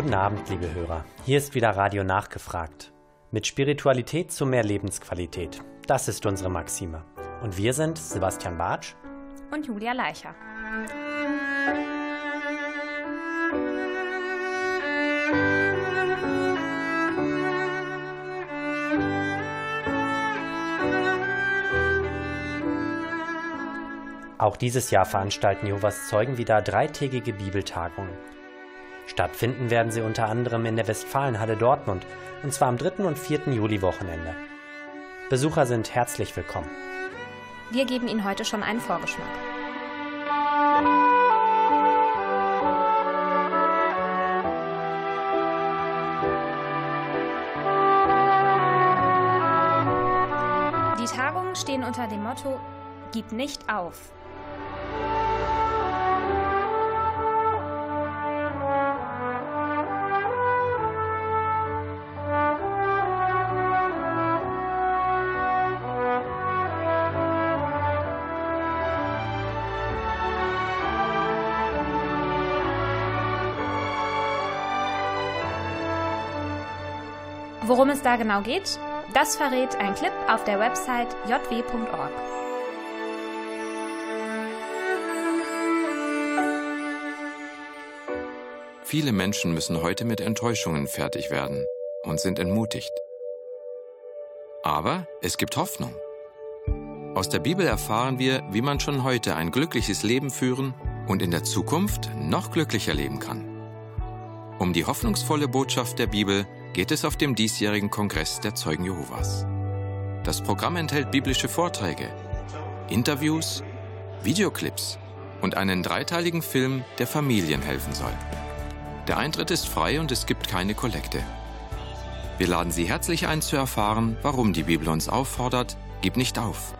Guten Abend, liebe Hörer. Hier ist wieder Radio Nachgefragt. Mit Spiritualität zu mehr Lebensqualität. Das ist unsere Maxime. Und wir sind Sebastian Bartsch und Julia Leicher. Auch dieses Jahr veranstalten Jehovas Zeugen wieder dreitägige Bibeltagungen. Stattfinden werden sie unter anderem in der Westfalenhalle Dortmund, und zwar am 3. und 4. Juli-Wochenende. Besucher sind herzlich willkommen. Wir geben Ihnen heute schon einen Vorgeschmack. Die Tagungen stehen unter dem Motto Gib nicht auf. Worum es da genau geht, das verrät ein Clip auf der Website jw.org. Viele Menschen müssen heute mit Enttäuschungen fertig werden und sind entmutigt. Aber es gibt Hoffnung. Aus der Bibel erfahren wir, wie man schon heute ein glückliches Leben führen und in der Zukunft noch glücklicher leben kann. Um die hoffnungsvolle Botschaft der Bibel geht es auf dem diesjährigen Kongress der Zeugen Jehovas. Das Programm enthält biblische Vorträge, Interviews, Videoclips und einen dreiteiligen Film, der Familien helfen soll. Der Eintritt ist frei und es gibt keine Kollekte. Wir laden Sie herzlich ein zu erfahren, warum die Bibel uns auffordert, gib nicht auf.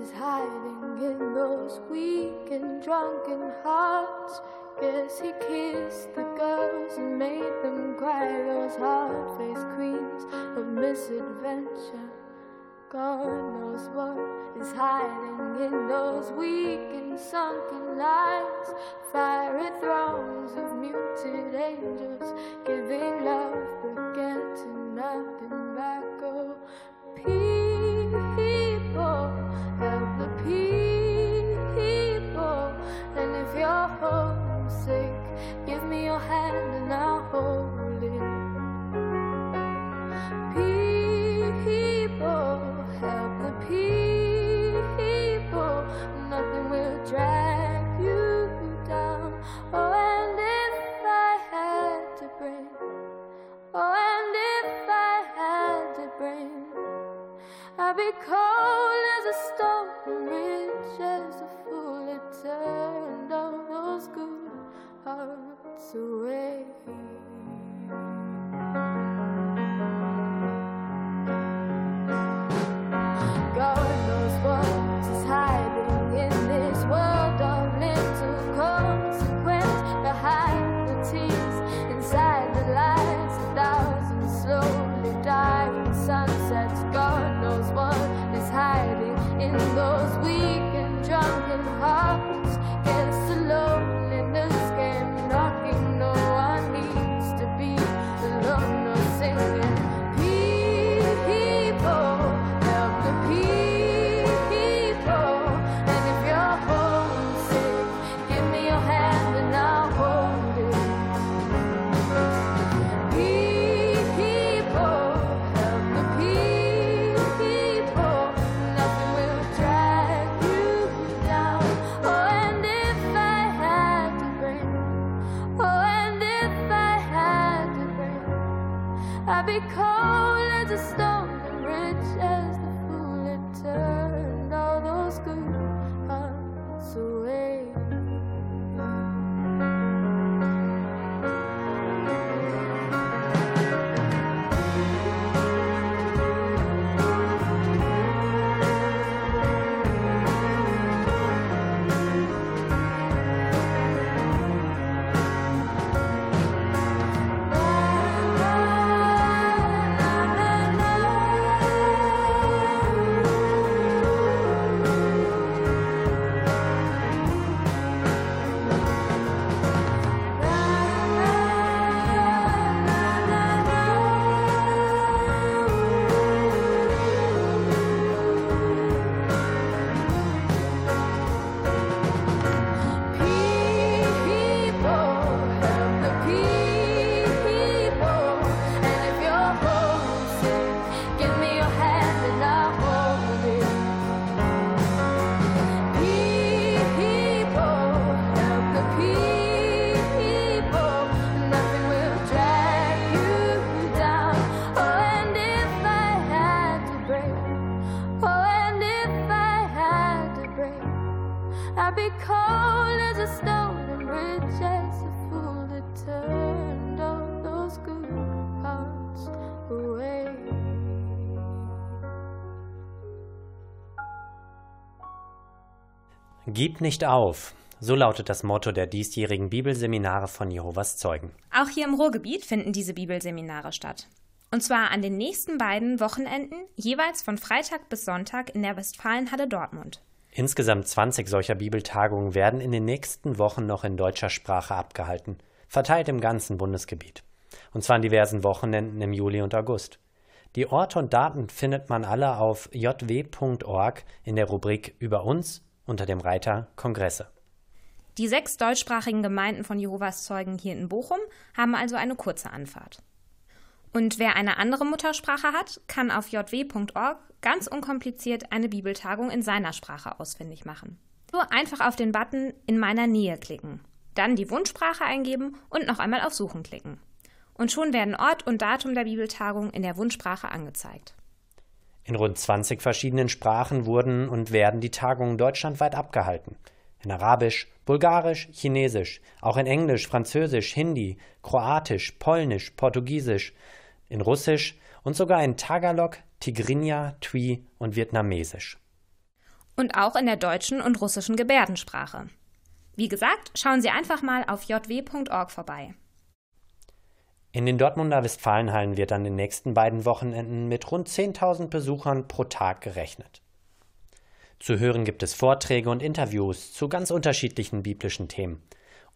Is hiding in those weak and drunken hearts. Guess he kissed the girls and made them cry, those hard faced queens of misadventure. God knows what is hiding in those weak and sunken lines. Fiery thrones of muted angels giving love Gib nicht auf. So lautet das Motto der diesjährigen Bibelseminare von Jehovas Zeugen. Auch hier im Ruhrgebiet finden diese Bibelseminare statt. Und zwar an den nächsten beiden Wochenenden, jeweils von Freitag bis Sonntag in der Westfalenhalle Dortmund. Insgesamt 20 solcher Bibeltagungen werden in den nächsten Wochen noch in deutscher Sprache abgehalten, verteilt im ganzen Bundesgebiet. Und zwar an diversen Wochenenden im Juli und August. Die Orte und Daten findet man alle auf jw.org in der Rubrik Über uns unter dem Reiter Kongresse. Die sechs deutschsprachigen Gemeinden von Jehovas Zeugen hier in Bochum haben also eine kurze Anfahrt. Und wer eine andere Muttersprache hat, kann auf jw.org ganz unkompliziert eine Bibeltagung in seiner Sprache ausfindig machen. So einfach auf den Button In meiner Nähe klicken, dann die Wunschsprache eingeben und noch einmal auf Suchen klicken. Und schon werden Ort und Datum der Bibeltagung in der Wunschsprache angezeigt. In rund 20 verschiedenen Sprachen wurden und werden die Tagungen deutschlandweit abgehalten. In Arabisch, Bulgarisch, Chinesisch, auch in Englisch, Französisch, Hindi, Kroatisch, Polnisch, Portugiesisch, in Russisch und sogar in Tagalog, Tigrinya, Twi und Vietnamesisch. Und auch in der deutschen und russischen Gebärdensprache. Wie gesagt, schauen Sie einfach mal auf jw.org vorbei. In den Dortmunder Westfalenhallen wird an den nächsten beiden Wochenenden mit rund 10.000 Besuchern pro Tag gerechnet. Zu hören gibt es Vorträge und Interviews zu ganz unterschiedlichen biblischen Themen.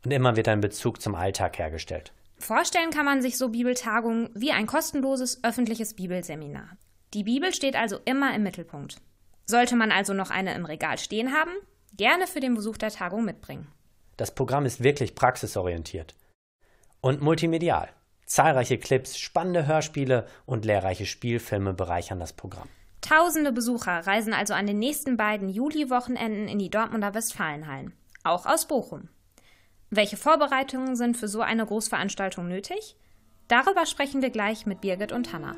Und immer wird ein Bezug zum Alltag hergestellt. Vorstellen kann man sich so Bibeltagungen wie ein kostenloses öffentliches Bibelseminar. Die Bibel steht also immer im Mittelpunkt. Sollte man also noch eine im Regal stehen haben, gerne für den Besuch der Tagung mitbringen. Das Programm ist wirklich praxisorientiert und multimedial. Zahlreiche Clips, spannende Hörspiele und lehrreiche Spielfilme bereichern das Programm. Tausende Besucher reisen also an den nächsten beiden Juli-Wochenenden in die Dortmunder Westfalenhallen, auch aus Bochum. Welche Vorbereitungen sind für so eine Großveranstaltung nötig? Darüber sprechen wir gleich mit Birgit und Hanna.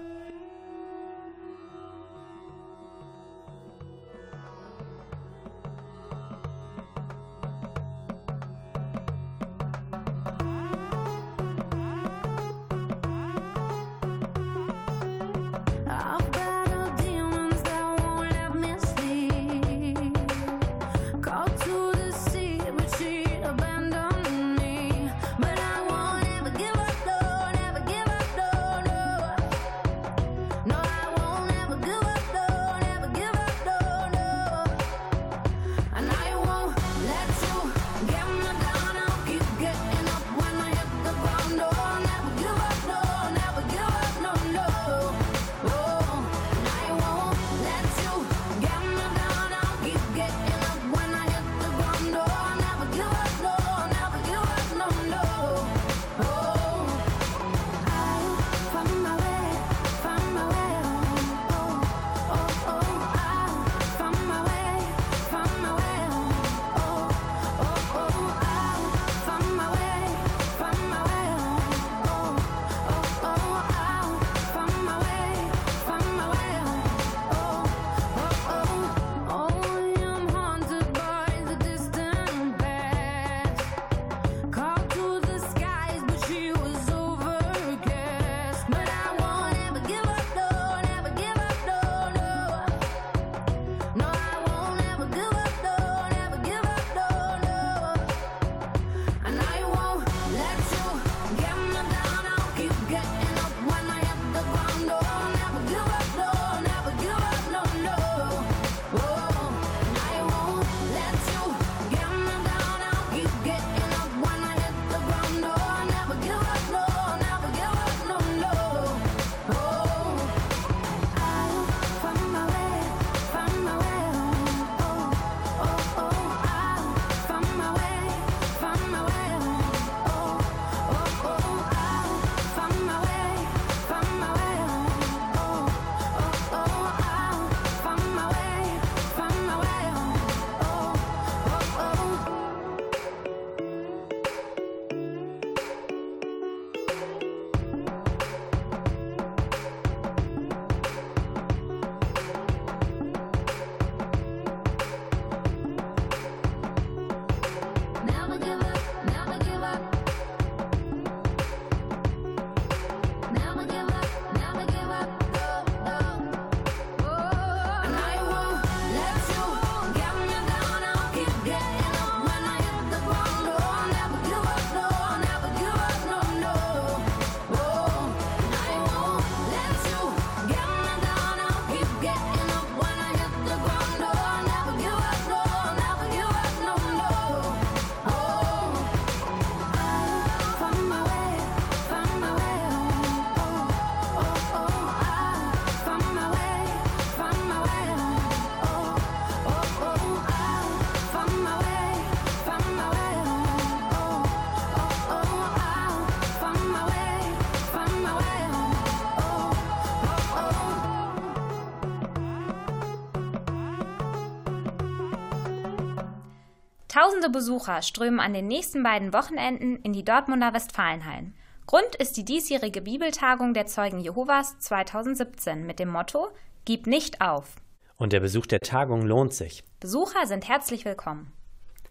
Tausende Besucher strömen an den nächsten beiden Wochenenden in die Dortmunder Westfalenhallen. Grund ist die diesjährige Bibeltagung der Zeugen Jehovas 2017 mit dem Motto Gib nicht auf. Und der Besuch der Tagung lohnt sich. Besucher sind herzlich willkommen.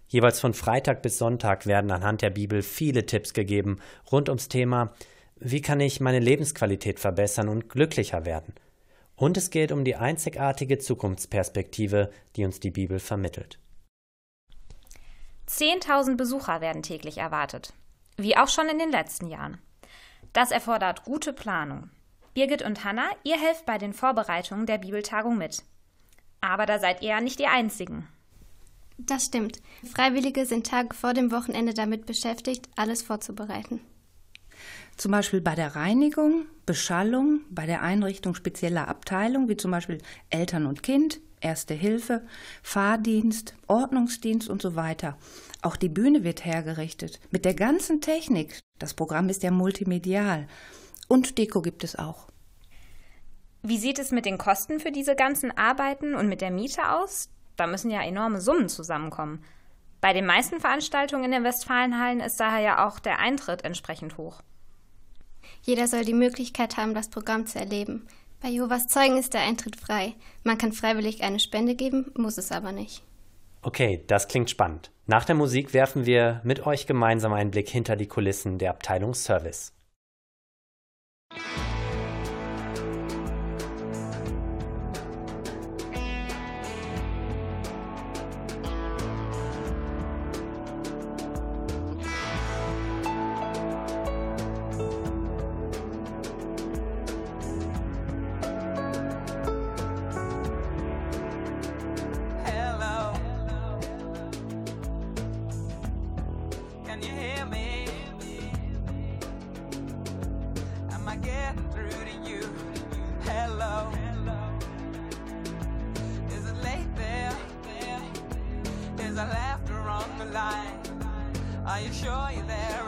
Jeweils von Freitag bis Sonntag werden anhand der Bibel viele Tipps gegeben rund ums Thema, wie kann ich meine Lebensqualität verbessern und glücklicher werden. Und es geht um die einzigartige Zukunftsperspektive, die uns die Bibel vermittelt. 10.000 Besucher werden täglich erwartet, wie auch schon in den letzten Jahren. Das erfordert gute Planung. Birgit und Hanna, ihr helft bei den Vorbereitungen der Bibeltagung mit. Aber da seid ihr ja nicht die Einzigen. Das stimmt. Freiwillige sind Tage vor dem Wochenende damit beschäftigt, alles vorzubereiten. Zum Beispiel bei der Reinigung, Beschallung, bei der Einrichtung spezieller Abteilungen, wie zum Beispiel Eltern und Kind, Erste Hilfe, Fahrdienst, Ordnungsdienst und so weiter. Auch die Bühne wird hergerichtet mit der ganzen Technik. Das Programm ist ja multimedial. Und Deko gibt es auch. Wie sieht es mit den Kosten für diese ganzen Arbeiten und mit der Miete aus? Da müssen ja enorme Summen zusammenkommen. Bei den meisten Veranstaltungen in den Westfalenhallen ist daher ja auch der Eintritt entsprechend hoch. Jeder soll die Möglichkeit haben, das Programm zu erleben. Bei Jehovas Zeugen ist der Eintritt frei. Man kann freiwillig eine Spende geben, muss es aber nicht. Okay, das klingt spannend. Nach der Musik werfen wir mit euch gemeinsam einen Blick hinter die Kulissen der Abteilung Service. Are you sure you're there?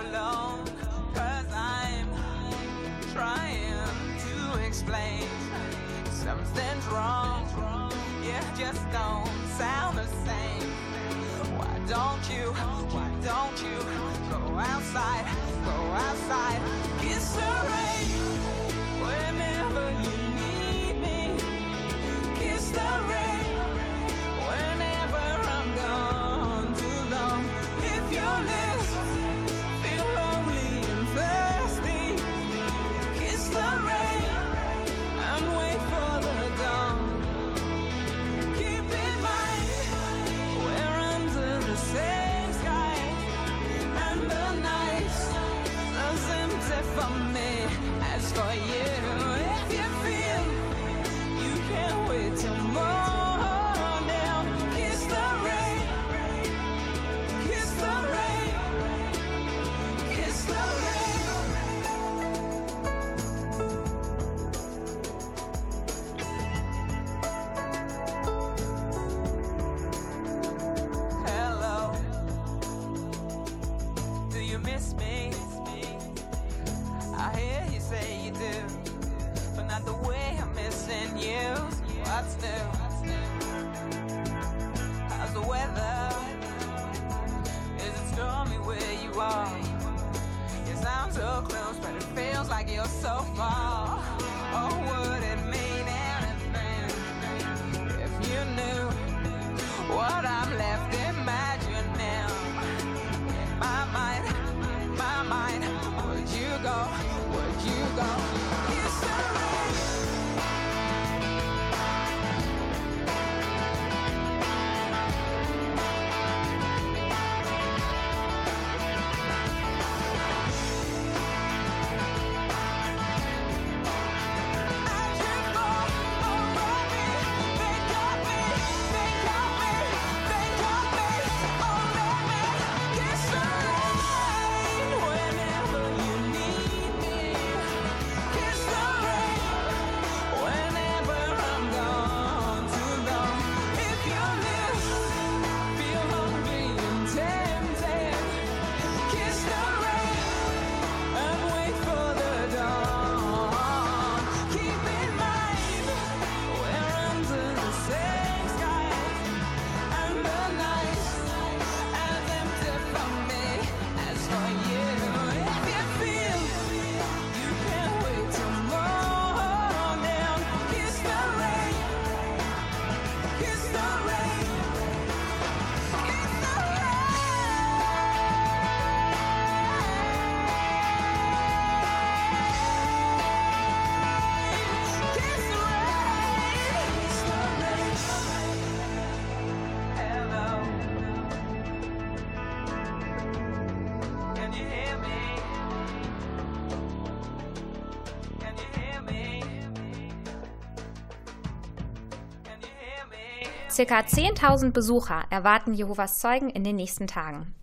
Circa 10.000 Besucher erwarten Jehovas Zeugen in den nächsten Tagen.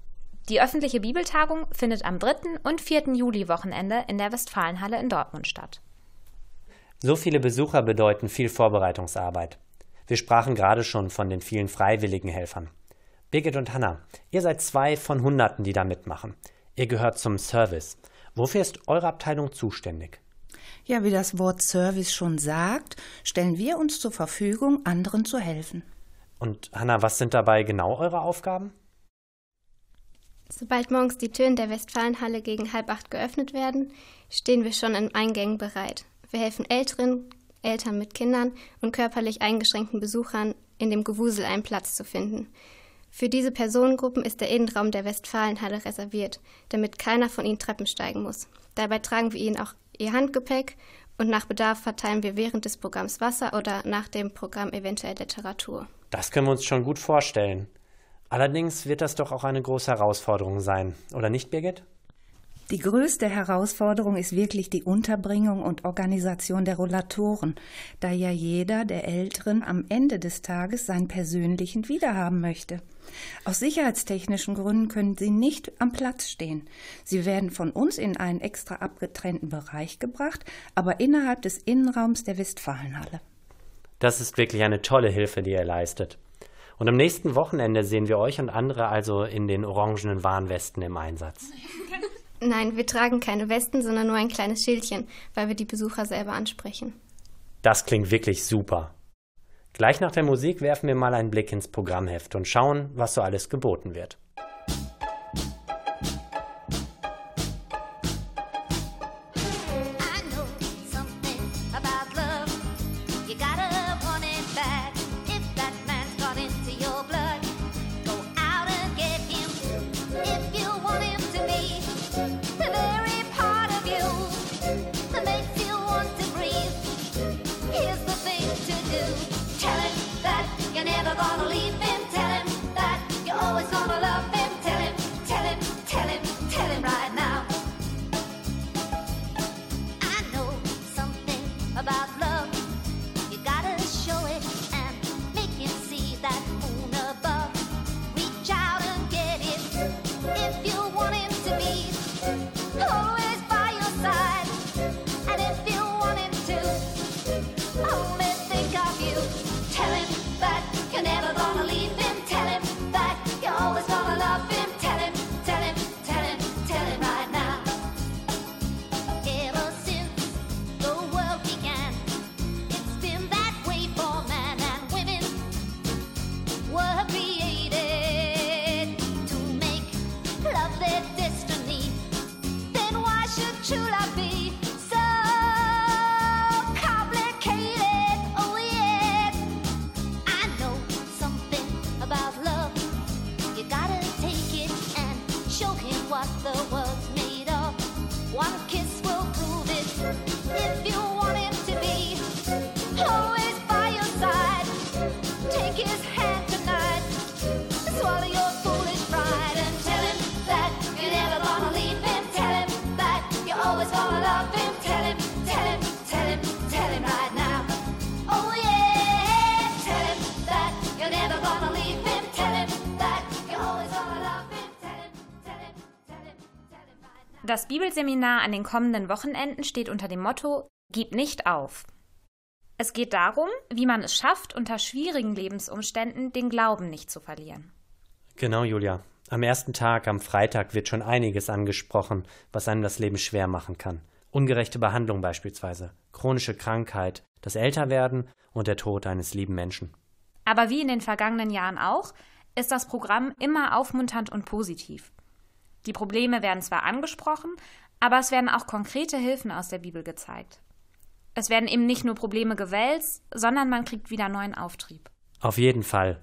Die öffentliche Bibeltagung findet am 3. und 4. Juli-Wochenende in der Westfalenhalle in Dortmund statt. So viele Besucher bedeuten viel Vorbereitungsarbeit. Wir sprachen gerade schon von den vielen freiwilligen Helfern. Birgit und Hanna, ihr seid zwei von Hunderten, die da mitmachen. Ihr gehört zum Service. Wofür ist eure Abteilung zuständig? Ja, wie das Wort Service schon sagt, stellen wir uns zur Verfügung, anderen zu helfen. Und Hanna, was sind dabei genau eure Aufgaben? Sobald morgens die Türen der Westfalenhalle gegen halb acht geöffnet werden, stehen wir schon in Eingängen bereit. Wir helfen Älteren, Eltern mit Kindern und körperlich eingeschränkten Besuchern, in dem Gewusel einen Platz zu finden. Für diese Personengruppen ist der Innenraum der Westfalenhalle reserviert, damit keiner von ihnen Treppen steigen muss. Dabei tragen wir ihnen auch ihr Handgepäck und nach Bedarf verteilen wir während des Programms Wasser oder nach dem Programm eventuell Literatur. Das können wir uns schon gut vorstellen. Allerdings wird das doch auch eine große Herausforderung sein, oder nicht, Birgit? Die größte Herausforderung ist wirklich die Unterbringung und Organisation der Rollatoren, da ja jeder der Älteren am Ende des Tages seinen persönlichen wiederhaben möchte. Aus sicherheitstechnischen Gründen können sie nicht am Platz stehen. Sie werden von uns in einen extra abgetrennten Bereich gebracht, aber innerhalb des Innenraums der Westfalenhalle. Das ist wirklich eine tolle Hilfe, die ihr leistet. Und am nächsten Wochenende sehen wir euch und andere also in den orangenen Warnwesten im Einsatz. Nein, wir tragen keine Westen, sondern nur ein kleines Schildchen, weil wir die Besucher selber ansprechen. Das klingt wirklich super. Gleich nach der Musik werfen wir mal einen Blick ins Programmheft und schauen, was so alles geboten wird. Das Bibelseminar an den kommenden Wochenenden steht unter dem Motto Gib nicht auf. Es geht darum, wie man es schafft, unter schwierigen Lebensumständen den Glauben nicht zu verlieren. Genau, Julia. Am ersten Tag, am Freitag, wird schon einiges angesprochen, was einem das Leben schwer machen kann. Ungerechte Behandlung beispielsweise, chronische Krankheit, das Älterwerden und der Tod eines lieben Menschen. Aber wie in den vergangenen Jahren auch, ist das Programm immer aufmunternd und positiv. Die Probleme werden zwar angesprochen, aber es werden auch konkrete Hilfen aus der Bibel gezeigt. Es werden eben nicht nur Probleme gewälzt, sondern man kriegt wieder neuen Auftrieb. Auf jeden Fall.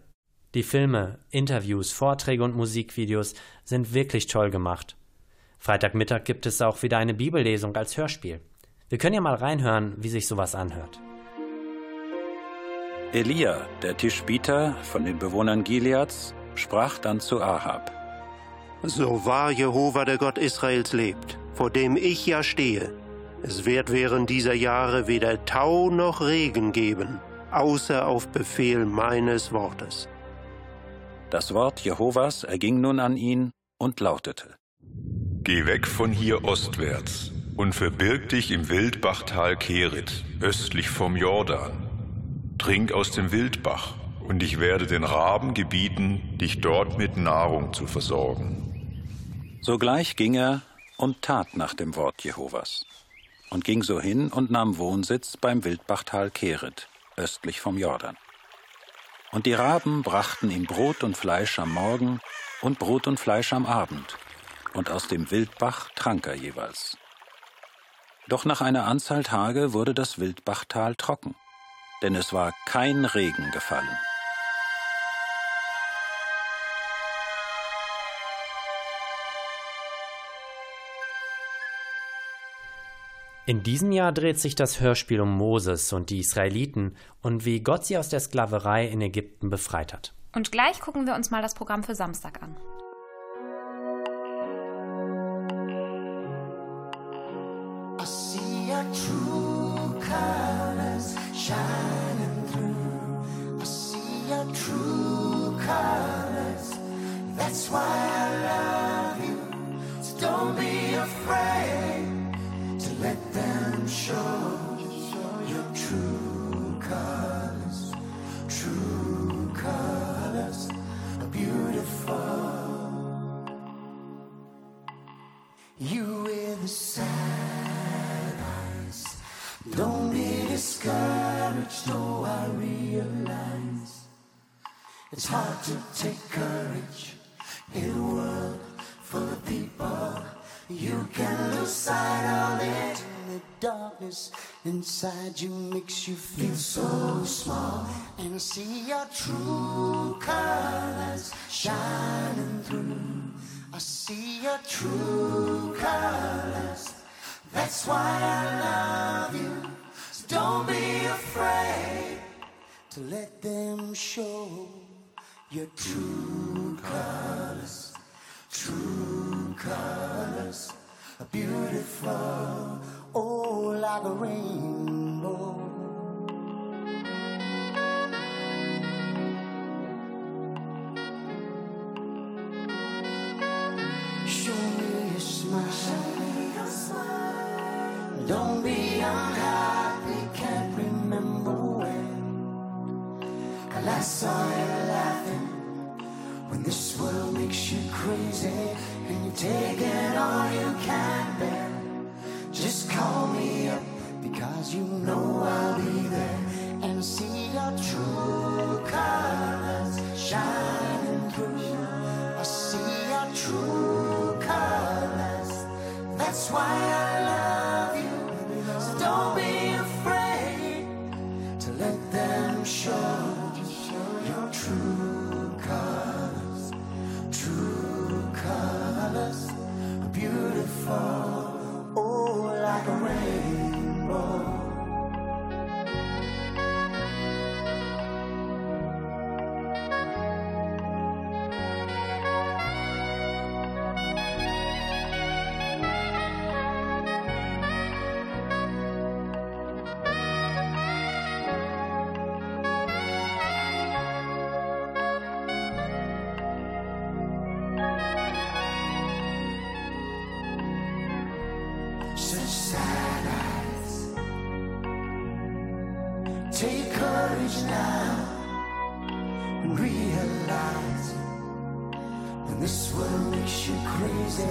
Die Filme, Interviews, Vorträge und Musikvideos sind wirklich toll gemacht. Freitagmittag gibt es auch wieder eine Bibellesung als Hörspiel. Wir können ja mal reinhören, wie sich sowas anhört. Elia, der Tischbieter von den Bewohnern Gileads, sprach dann zu Ahab. So wahr Jehova, der Gott Israels, lebt, vor dem ich ja stehe, es wird während dieser Jahre weder Tau noch Regen geben, außer auf Befehl meines Wortes. Das Wort Jehovas erging nun an ihn und lautete: Geh weg von hier ostwärts und verbirg dich im Wildbachtal Kerit, östlich vom Jordan. Trink aus dem Wildbach, und ich werde den Raben gebieten, dich dort mit Nahrung zu versorgen. Sogleich ging er und tat nach dem Wort Jehovas und ging so hin und nahm Wohnsitz beim Wildbachtal Kerit, östlich vom Jordan. Und die Raben brachten ihm Brot und Fleisch am Morgen und Brot und Fleisch am Abend, und aus dem Wildbach trank er jeweils. Doch nach einer Anzahl Tage wurde das Wildbachtal trocken, denn es war kein Regen gefallen. In diesem Jahr dreht sich das Hörspiel um Moses und die Israeliten und wie Gott sie aus der Sklaverei in Ägypten befreit hat. Und gleich gucken wir uns mal das Programm für Samstag an. I see your true colors shining through. I see your true colors. That's why no, I realize it's hard to take courage in a world full of people. You can lose sight of it. The darkness inside you makes you feel so small. And see your true colors shining through. I see your true colors. That's why I love you. Don't be afraid to let them show your true colors. True colors beautiful. Oh, like a rainbow. Crazy and you're taking all you can bear. Just call me up because you know I'll be there and see your true colors shining through. I see your true colors. That's why I love you. So don't be afraid to let them show your true beautiful. Oh, like a rainbow. Now and realize when this world makes you crazy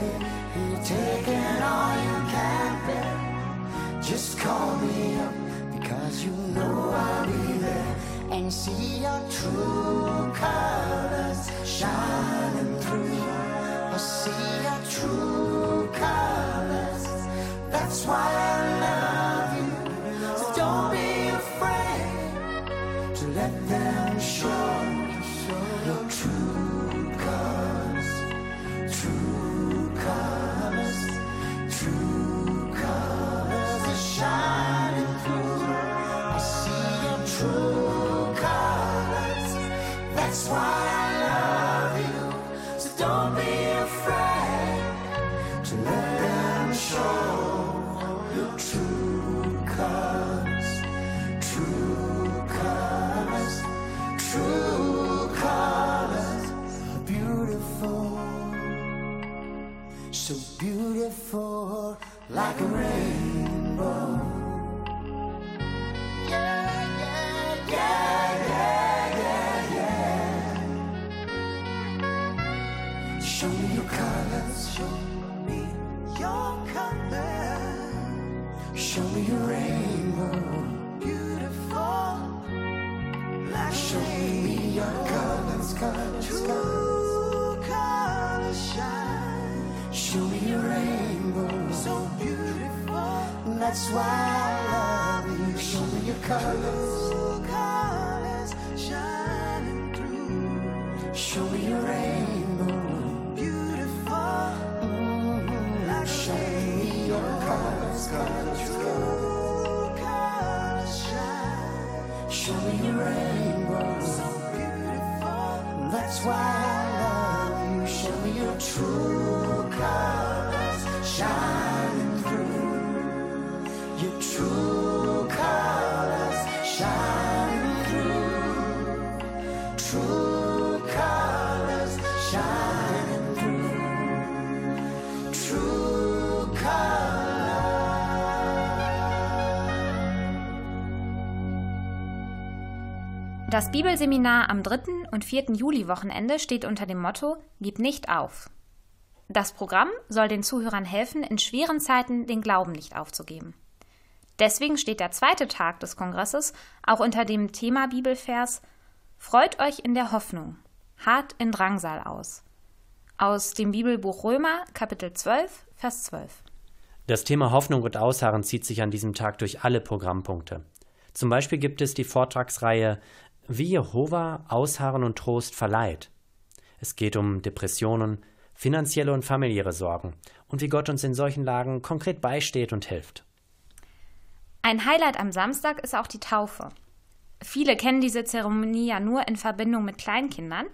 and you're taking all you can bear. Just call me up because you know I'll be there and see your true colors shining through. I'll see your true show me your colors, colors, True colors shine. Show me your rainbow, so beautiful. That's why I love you. Show me your colors, True colors shining through. Show me your rainbow, beautiful. Mm-hmm. Like show me your colors, colors, colors shine. Show me your rainbow. That's why I love you. Show me your true colors shining through. Your true colors shining through. True colors shining through. True Das Bibelseminar am 3. und 4. Juli-Wochenende steht unter dem Motto Gib nicht auf. Das Programm soll den Zuhörern helfen, in schweren Zeiten den Glauben nicht aufzugeben. Deswegen steht der zweite Tag des Kongresses auch unter dem Thema Bibelvers Freut euch in der Hoffnung, hart in Drangsal aus. Aus dem Bibelbuch Römer, Kapitel 12, Vers 12. Das Thema Hoffnung und Ausharren zieht sich an diesem Tag durch alle Programmpunkte. Zum Beispiel gibt es die Vortragsreihe Wie Jehova Ausharren und Trost verleiht. Es geht um Depressionen, finanzielle und familiäre Sorgen und wie Gott uns in solchen Lagen konkret beisteht und hilft. Ein Highlight am Samstag ist auch die Taufe. Viele kennen diese Zeremonie ja nur in Verbindung mit Kleinkindern,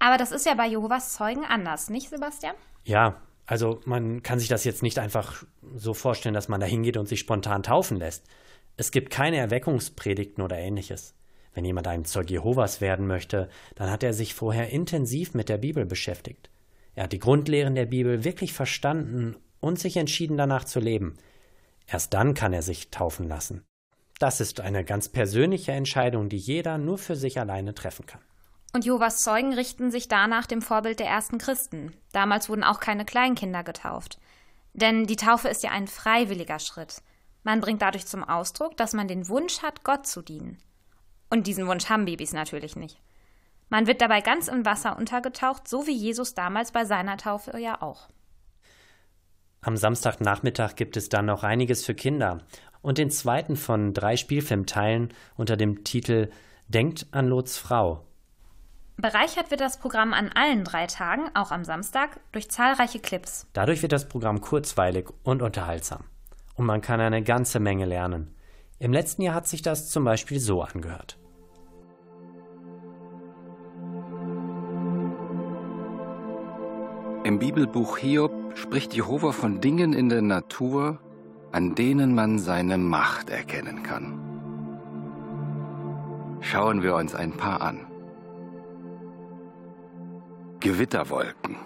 aber das ist ja bei Jehovas Zeugen anders, nicht Sebastian? Ja, also man kann sich das jetzt nicht einfach so vorstellen, dass man da hingeht und sich spontan taufen lässt. Es gibt keine Erweckungspredigten oder ähnliches. Wenn jemand ein Zeug Jehovas werden möchte, dann hat er sich vorher intensiv mit der Bibel beschäftigt. Er hat die Grundlehren der Bibel wirklich verstanden und sich entschieden danach zu leben. Erst dann kann er sich taufen lassen. Das ist eine ganz persönliche Entscheidung, die jeder nur für sich alleine treffen kann. Und Jehovas Zeugen richten sich danach dem Vorbild der ersten Christen. Damals wurden auch keine Kleinkinder getauft. Denn die Taufe ist ja ein freiwilliger Schritt. Man bringt dadurch zum Ausdruck, dass man den Wunsch hat, Gott zu dienen. Und diesen Wunsch haben Babys natürlich nicht. Man wird dabei ganz im Wasser untergetaucht, so wie Jesus damals bei seiner Taufe ja auch. Am Samstagnachmittag gibt es dann noch einiges für Kinder und den zweiten von drei Spielfilmteilen unter dem Titel Denkt an Lots Frau. Bereichert wird das Programm an allen drei Tagen, auch am Samstag, durch zahlreiche Clips. Dadurch wird das Programm kurzweilig und unterhaltsam. Und man kann eine ganze Menge lernen. Im letzten Jahr hat sich das zum Beispiel so angehört. Im Bibelbuch Hiob spricht Jehova von Dingen in der Natur, an denen man seine Macht erkennen kann. Schauen wir uns ein paar an. Gewitterwolken.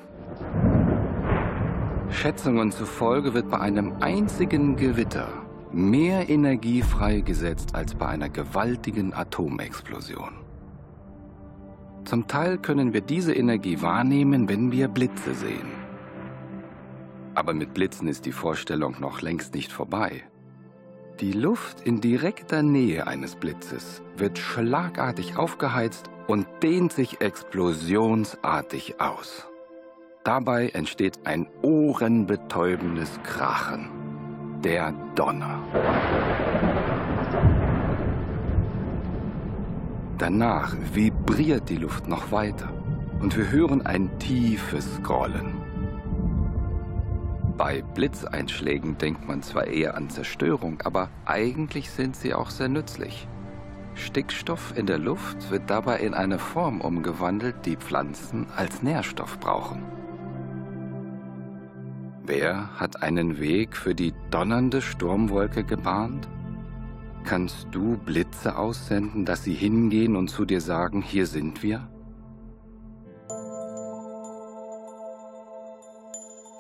Schätzungen zufolge wird bei einem einzigen Gewitter mehr Energie freigesetzt als bei einer gewaltigen Atomexplosion. Zum Teil können wir diese Energie wahrnehmen, wenn wir Blitze sehen. Aber mit Blitzen ist die Vorstellung noch längst nicht vorbei. Die Luft in direkter Nähe eines Blitzes wird schlagartig aufgeheizt und dehnt sich explosionsartig aus. Dabei entsteht ein ohrenbetäubendes Krachen, der Donner. Danach vibriert die Luft noch weiter und wir hören ein tiefes Grollen. Bei Blitzeinschlägen denkt man zwar eher an Zerstörung, aber eigentlich sind sie auch sehr nützlich. Stickstoff in der Luft wird dabei in eine Form umgewandelt, die Pflanzen als Nährstoff brauchen. Wer hat einen Weg für die donnernde Sturmwolke gebahnt? Kannst du Blitze aussenden, dass sie hingehen und zu dir sagen, hier sind wir?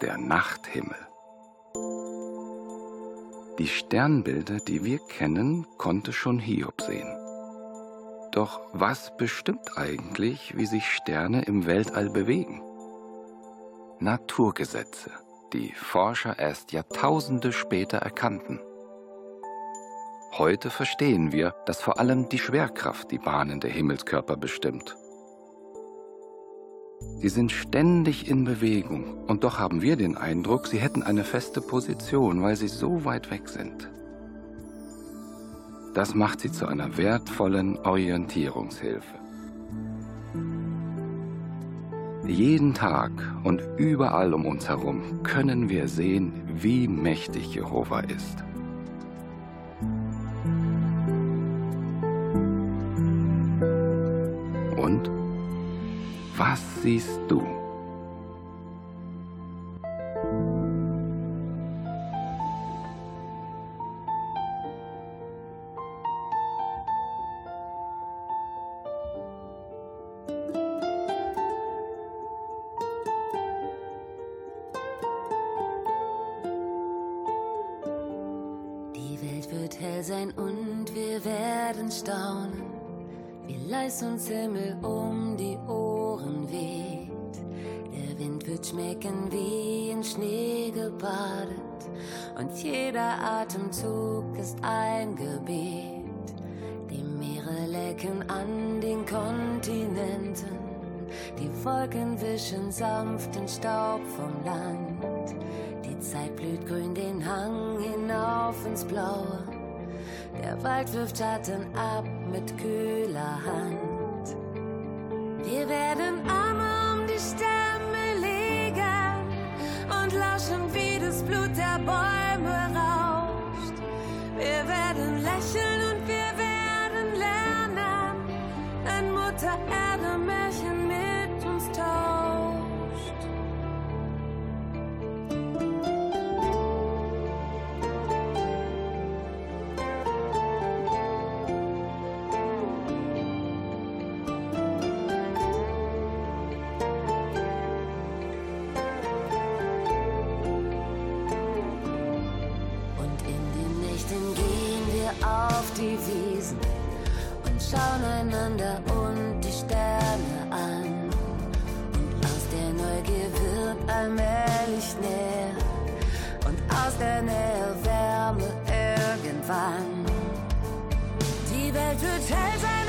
Der Nachthimmel. Die Sternbilder, die wir kennen, konnte schon Hiob sehen. Doch was bestimmt eigentlich, wie sich Sterne im Weltall bewegen? Naturgesetze, die Forscher erst Jahrtausende später erkannten. Heute verstehen wir, dass vor allem die Schwerkraft die Bahnen der Himmelskörper bestimmt. Sie sind ständig in Bewegung und doch haben wir den Eindruck, sie hätten eine feste Position, weil sie so weit weg sind. Das macht sie zu einer wertvollen Orientierungshilfe. Jeden Tag und überall um uns herum können wir sehen, wie mächtig Jehova ist. Und was siehst du? Sanft den Staub vom Land. Die Zeit blüht grün den Hang hinauf ins Blaue. Der Wald wirft Schatten ab mit kühler Hand. Wir werden Arme um die Stämme legen und lauschen, wie das Blut der Bäume rauscht. Wir werden lächeln und wir werden lernen, wenn Mutter Erde mit die Wiesen und schauen einander und die Sterne an. Und aus der Neugier wird allmählich näher und aus der Nähe Wärme irgendwann. Die Welt wird hell sein,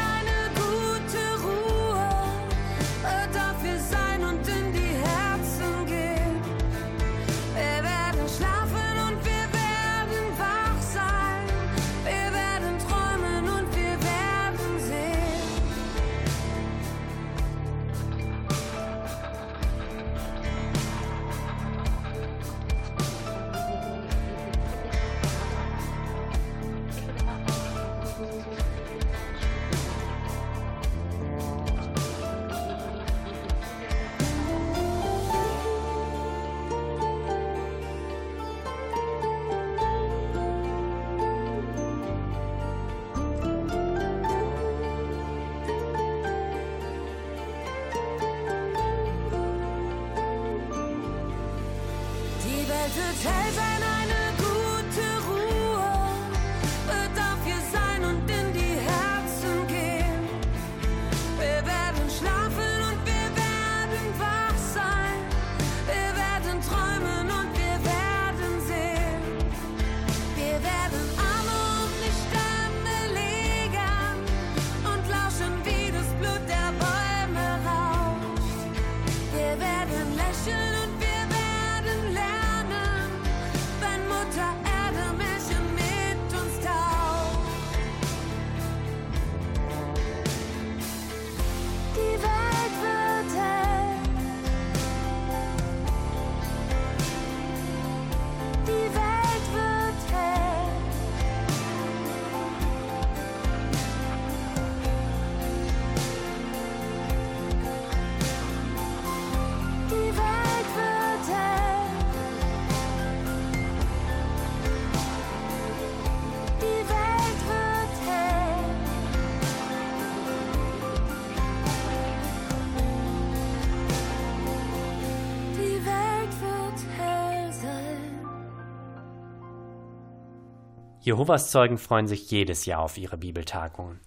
Jehovas Zeugen freuen sich jedes Jahr auf ihre Bibeltagungen.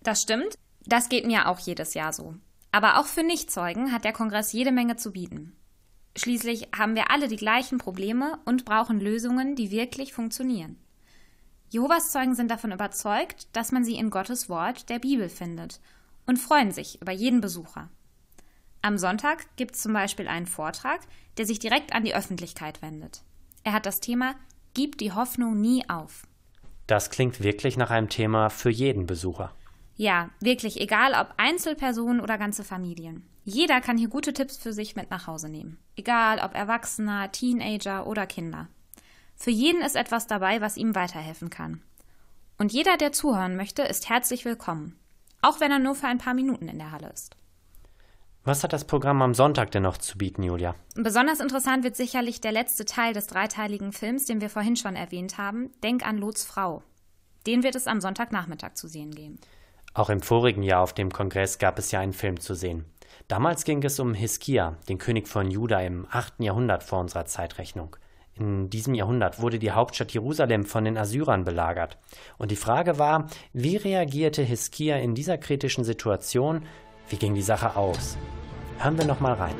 Das stimmt, das geht mir auch jedes Jahr so. Aber auch für Nichtzeugen hat der Kongress jede Menge zu bieten. Schließlich haben wir alle die gleichen Probleme und brauchen Lösungen, die wirklich funktionieren. Jehovas Zeugen sind davon überzeugt, dass man sie in Gottes Wort, der Bibel, findet und freuen sich über jeden Besucher. Am Sonntag gibt es zum Beispiel einen Vortrag, der sich direkt an die Öffentlichkeit wendet. Er hat das Thema Gib die Hoffnung nie auf. Das klingt wirklich nach einem Thema für jeden Besucher. Ja, wirklich, egal ob Einzelpersonen oder ganze Familien. Jeder kann hier gute Tipps für sich mit nach Hause nehmen. Egal ob Erwachsener, Teenager oder Kinder. Für jeden ist etwas dabei, was ihm weiterhelfen kann. Und jeder, der zuhören möchte, ist herzlich willkommen. Auch wenn er nur für ein paar Minuten in der Halle ist. Was hat das Programm am Sonntag denn noch zu bieten, Julia? Besonders interessant wird sicherlich der letzte Teil des dreiteiligen Films, den wir vorhin schon erwähnt haben, Denk an Lots Frau. Den wird es am Sonntagnachmittag zu sehen geben. Auch im vorigen Jahr auf dem Kongress gab es ja einen Film zu sehen. Damals ging es um Hiskia, den König von Juda im 8. Jahrhundert vor unserer Zeitrechnung. In diesem Jahrhundert wurde die Hauptstadt Jerusalem von den Assyrern belagert. Und die Frage war, wie reagierte Hiskia in dieser kritischen Situation? Wie ging die Sache aus? Hören wir noch mal rein.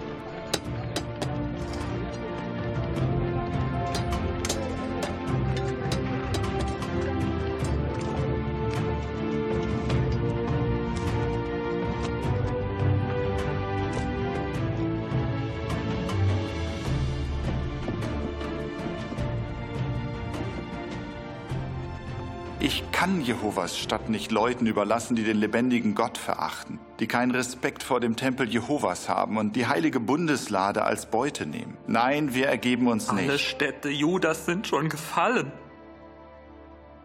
Kann Jehovas Stadt nicht Leuten überlassen, die den lebendigen Gott verachten, die keinen Respekt vor dem Tempel Jehovas haben und die heilige Bundeslade als Beute nehmen. Nein, wir ergeben uns nicht. Alle Städte Judas sind schon gefallen.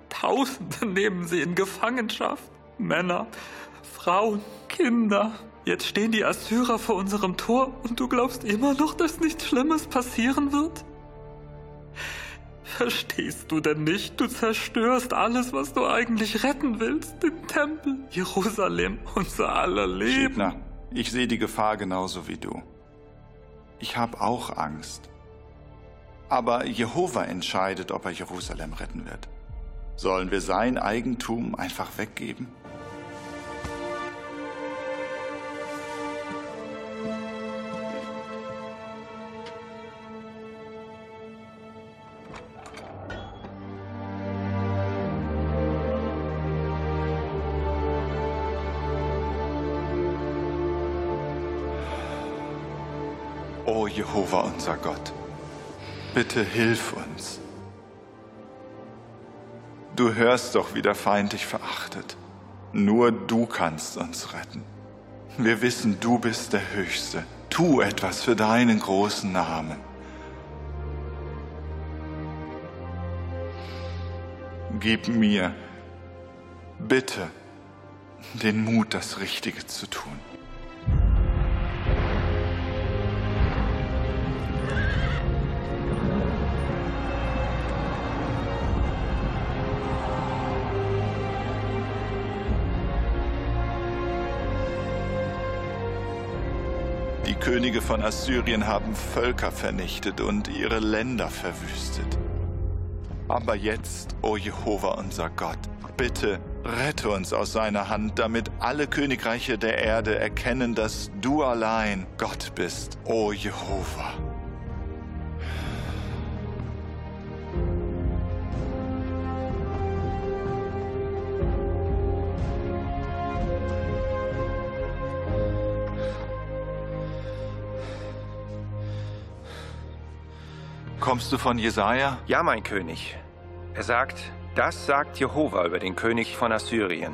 Tausende nehmen sie in Gefangenschaft. Männer, Frauen, Kinder. Jetzt stehen die Assyrer vor unserem Tor und du glaubst immer noch, dass nichts Schlimmes passieren wird? Verstehst du denn nicht? Du zerstörst alles, was du eigentlich retten willst. Den Tempel, Jerusalem, unser aller Leben. Schiebner, ich sehe die Gefahr genauso wie du. Ich habe auch Angst. Aber Jehova entscheidet, ob er Jerusalem retten wird. Sollen wir sein Eigentum einfach weggeben? O Jehova unser Gott, bitte hilf uns. Du hörst doch, wie der Feind dich verachtet. Nur du kannst uns retten. Wir wissen, du bist der Höchste. Tu etwas für deinen großen Namen. Gib mir, bitte, den Mut, das Richtige zu tun. Könige von Assyrien haben Völker vernichtet und ihre Länder verwüstet. Aber jetzt, o Jehova unser Gott, bitte rette uns aus seiner Hand, damit alle Königreiche der Erde erkennen, dass du allein Gott bist, o Jehova. Kommst du von Jesaja? Ja, mein König. Er sagt, das sagt Jehova über den König von Assyrien.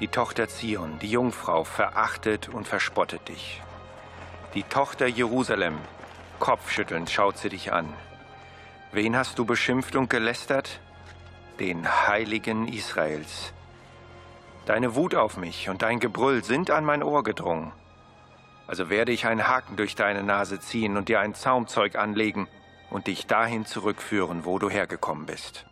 Die Tochter Zion, die Jungfrau, verachtet und verspottet dich. Die Tochter Jerusalem, kopfschüttelnd schaut sie dich an. Wen hast du beschimpft und gelästert? Den Heiligen Israels. Deine Wut auf mich und dein Gebrüll sind an mein Ohr gedrungen. Also werde ich einen Haken durch deine Nase ziehen und dir ein Zaumzeug anlegen und dich dahin zurückführen, wo du hergekommen bist.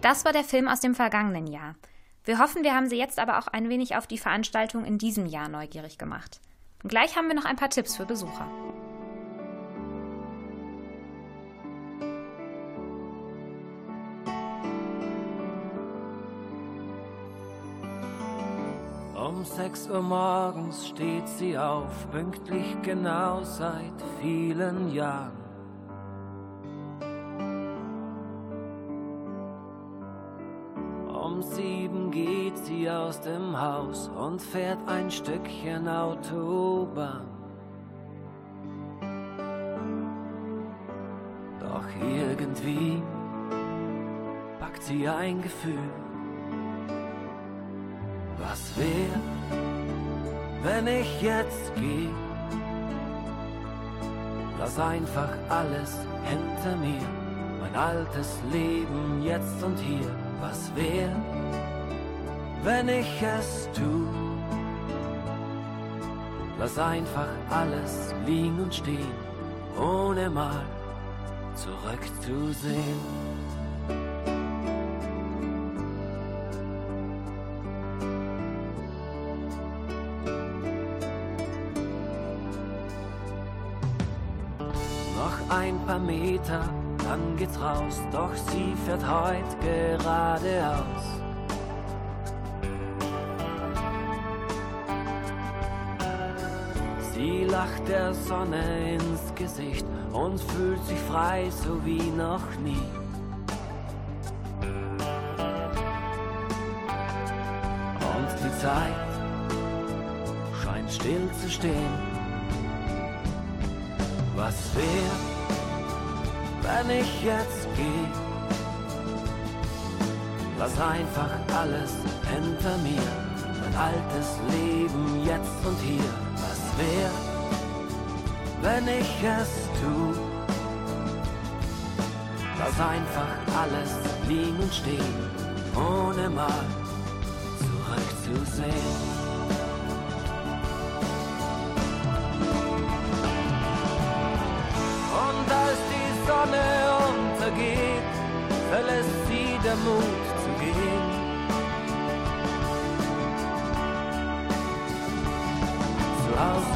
Das war der Film aus dem vergangenen Jahr. Wir hoffen, wir haben Sie jetzt aber auch ein wenig auf die Veranstaltung in diesem Jahr neugierig gemacht. Und gleich haben wir noch ein paar Tipps für Besucher. Um sechs Uhr morgens steht sie auf, pünktlich genau seit vielen Jahren. Sieben geht sie aus dem Haus und fährt ein Stückchen Autobahn. Doch irgendwie packt sie ein Gefühl. Was wär, wenn ich jetzt geh? Lass einfach alles hinter mir, mein altes Leben jetzt und hier. Was wär, wenn ich es tu? Lass einfach alles liegen und stehen, ohne mal zurückzusehen. Lacht der Sonne ins Gesicht und fühlt sich frei, so wie noch nie. Und die Zeit scheint still zu stehen. Was wär, wenn ich jetzt geh? Lass einfach alles hinter mir, mein altes Leben jetzt und hier. Was wär, wenn ich es tu? Lass einfach alles liegen und stehen, ohne mal zurückzusehen. Und als die Sonne untergeht, verlässt sie der Mut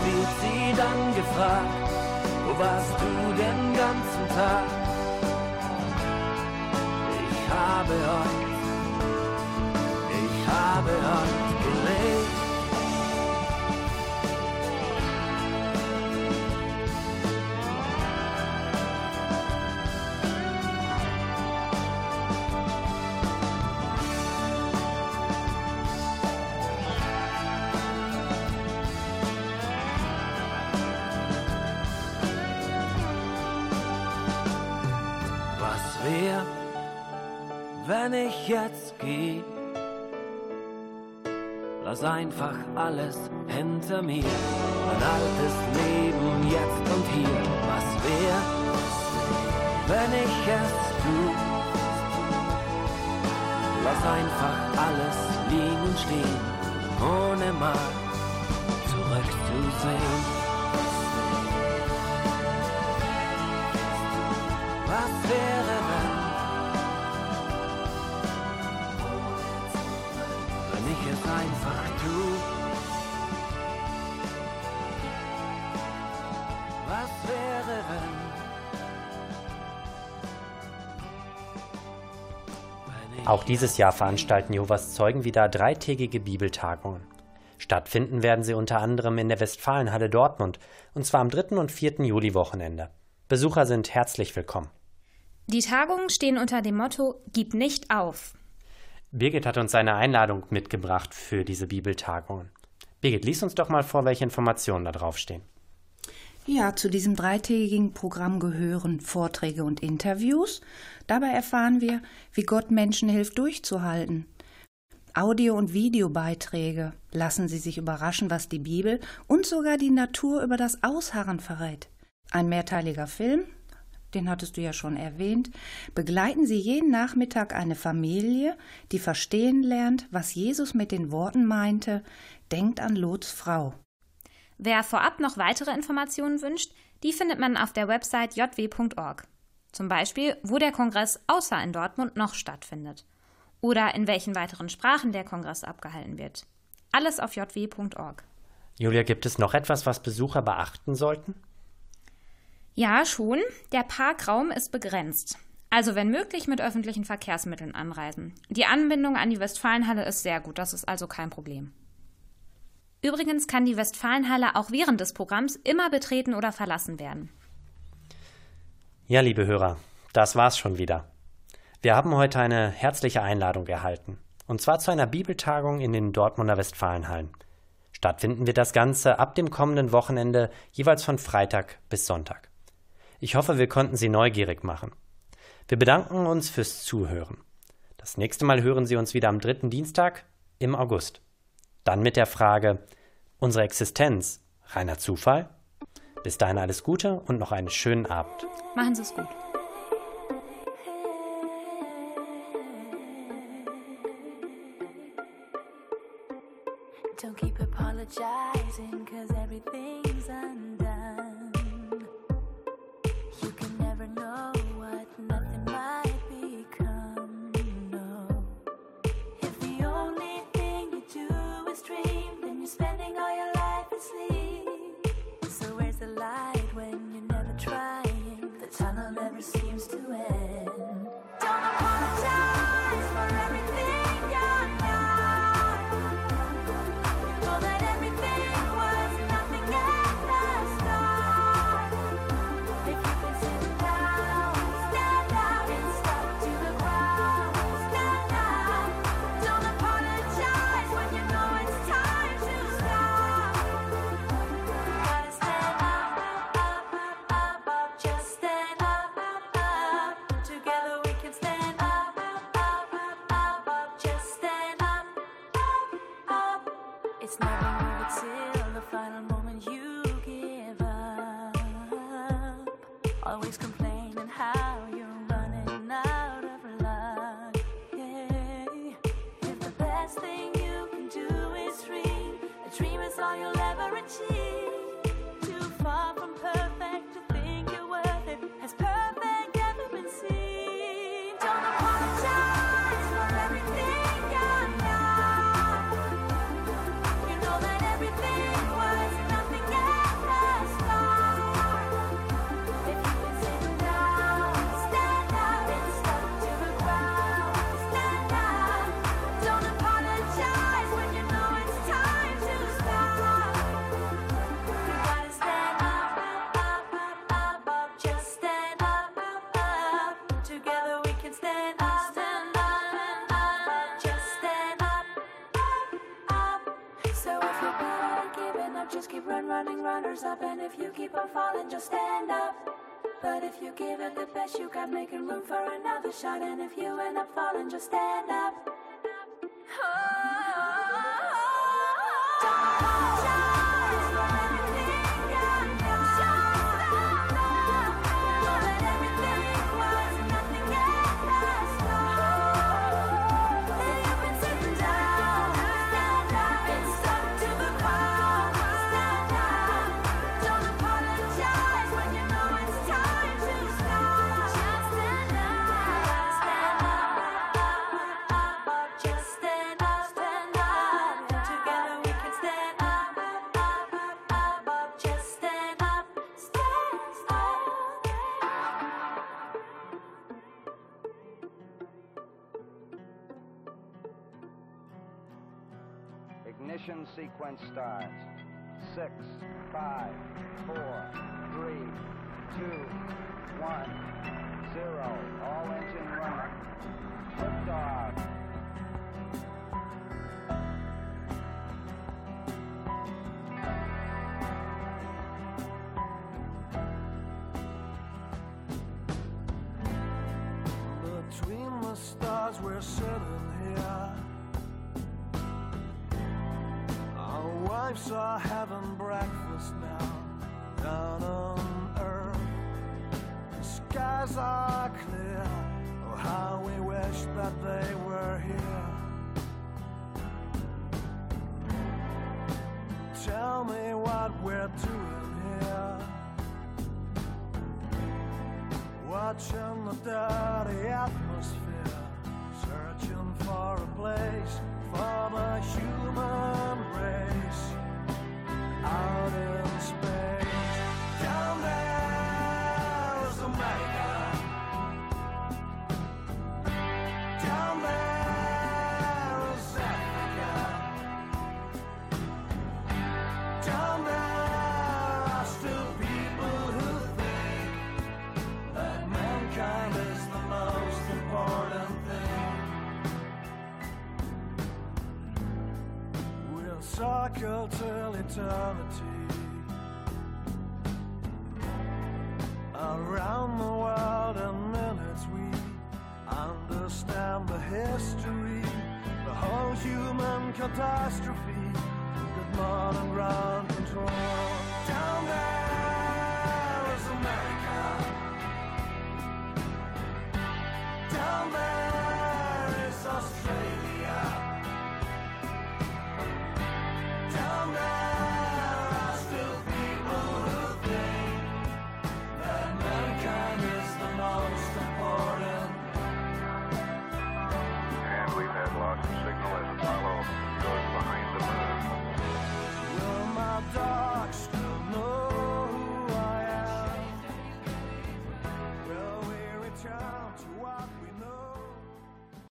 wird sie dann gefragt, wo warst du den ganzen Tag? Ich habe heute, ich habe heute jetzt geh? Lass einfach alles hinter mir, mein altes Leben jetzt und hier. Was wär, wenn ich es tu? Lass einfach alles liegen stehen, ohne mal zurückzusehen. Auch dieses Jahr veranstalten Jehovas Zeugen wieder dreitägige Bibeltagungen. Stattfinden werden sie unter anderem in der Westfalenhalle Dortmund, und zwar am 3. und 4. Juli-Wochenende. Besucher sind herzlich willkommen. Die Tagungen stehen unter dem Motto Gib nicht auf. Birgit hat uns eine Einladung mitgebracht für diese Bibeltagungen. Birgit, lies uns doch mal vor, welche Informationen da draufstehen. Ja, zu diesem dreitägigen Programm gehören Vorträge und Interviews. Dabei erfahren wir, wie Gott Menschen hilft, durchzuhalten. Audio- und Videobeiträge lassen Sie sich überraschen, was die Bibel und sogar die Natur über das Ausharren verrät. Ein mehrteiliger Film, den hattest du ja schon erwähnt, begleiten Sie jeden Nachmittag eine Familie, die verstehen lernt, was Jesus mit den Worten meinte, denkt an Lots Frau. Wer vorab noch weitere Informationen wünscht, die findet man auf der Website jw.org. Zum Beispiel, wo der Kongress außer in Dortmund noch stattfindet. oder in welchen weiteren Sprachen der Kongress abgehalten wird. Alles auf jw.org. Julia, gibt es noch etwas, was Besucher beachten sollten? Ja, schon. Der Parkraum ist begrenzt. Also wenn möglich mit öffentlichen Verkehrsmitteln anreisen. Die Anbindung an die Westfalenhalle ist sehr gut, das ist also kein Problem. Übrigens kann die Westfalenhalle auch während des Programms immer betreten oder verlassen werden. Ja, liebe Hörer, das war's schon wieder. Wir haben heute eine herzliche Einladung erhalten. Und zwar zu einer Bibeltagung in den Dortmunder Westfalenhallen. Stattfinden wird das Ganze ab dem kommenden Wochenende jeweils von Freitag bis Sonntag. Ich hoffe, wir konnten Sie neugierig machen. Wir bedanken uns fürs Zuhören. Das nächste Mal hören Sie uns wieder am dritten Dienstag im August. Dann mit der Frage, unsere Existenz, reiner Zufall? Bis dahin alles Gute und noch einen schönen Abend. Machen Sie es gut. Don't keep apologizing, cause everything's undone. All you'll ever achieve. Run, running, runners up. And if you keep on falling, just stand up. But if you give it the best you got, making room for another shot. And if you end up falling, just stand up. Sequence starts. Six, five, four, three, two, one, zero. All engine running. Liftoff.